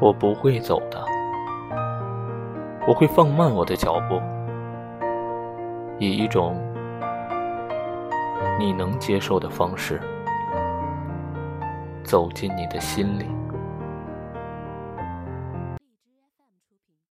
我不会走的我会放慢我的脚步以一种你能接受的方式走进你的心里。